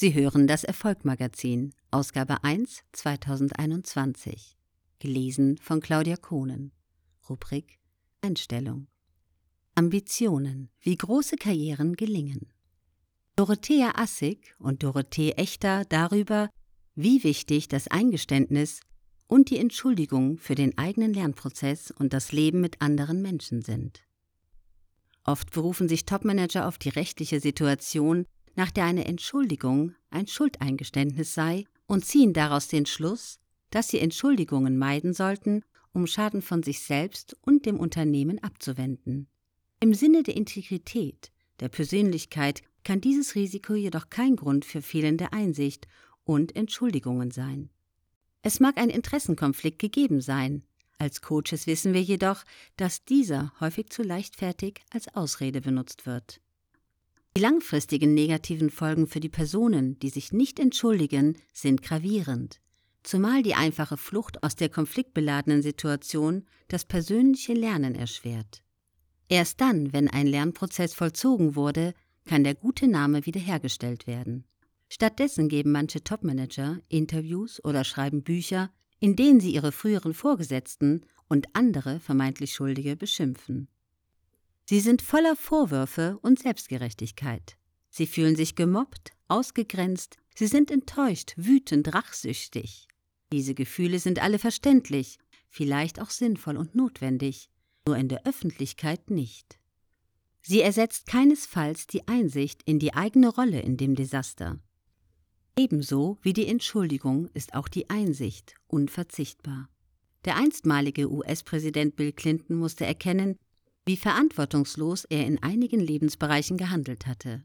Sie hören das Erfolgmagazin, Ausgabe 1, 2021. Gelesen von Claudia Kohnen. Rubrik Einstellung. Ambitionen, wie große Karrieren gelingen. Dorothea Assig und Dorothee Echter darüber, wie wichtig das Eingeständnis und die Entschuldigung für den eigenen Lernprozess und das Leben mit anderen Menschen sind. Oft berufen sich Topmanager auf die rechtliche Situation, nach der eine Entschuldigung ein Schuldeingeständnis sei und ziehen daraus den Schluss, dass sie Entschuldigungen meiden sollten, um Schaden von sich selbst und dem Unternehmen abzuwenden. Im Sinne der Integrität, der Persönlichkeit kann dieses Risiko jedoch kein Grund für fehlende Einsicht und Entschuldigungen sein. Es mag ein Interessenkonflikt gegeben sein, als Coaches wissen wir jedoch, dass dieser häufig zu leichtfertig als Ausrede benutzt wird. Die langfristigen negativen Folgen für die Personen, die sich nicht entschuldigen, sind gravierend, zumal die einfache Flucht aus der konfliktbeladenen Situation das persönliche Lernen erschwert. Erst dann, wenn ein Lernprozess vollzogen wurde, kann der gute Name wiederhergestellt werden. Stattdessen geben manche Topmanager Interviews oder schreiben Bücher, in denen sie ihre früheren Vorgesetzten und andere vermeintlich Schuldige beschimpfen. Sie sind voller Vorwürfe und Selbstgerechtigkeit. Sie fühlen sich gemobbt, ausgegrenzt, sie sind enttäuscht, wütend, rachsüchtig. Diese Gefühle sind alle verständlich, vielleicht auch sinnvoll und notwendig, nur in der Öffentlichkeit nicht. Sie ersetzt keinesfalls die Einsicht in die eigene Rolle in dem Desaster. Ebenso wie die Entschuldigung ist auch die Einsicht unverzichtbar. Der einstmalige US-Präsident Bill Clinton musste erkennen, wie verantwortungslos er in einigen Lebensbereichen gehandelt hatte.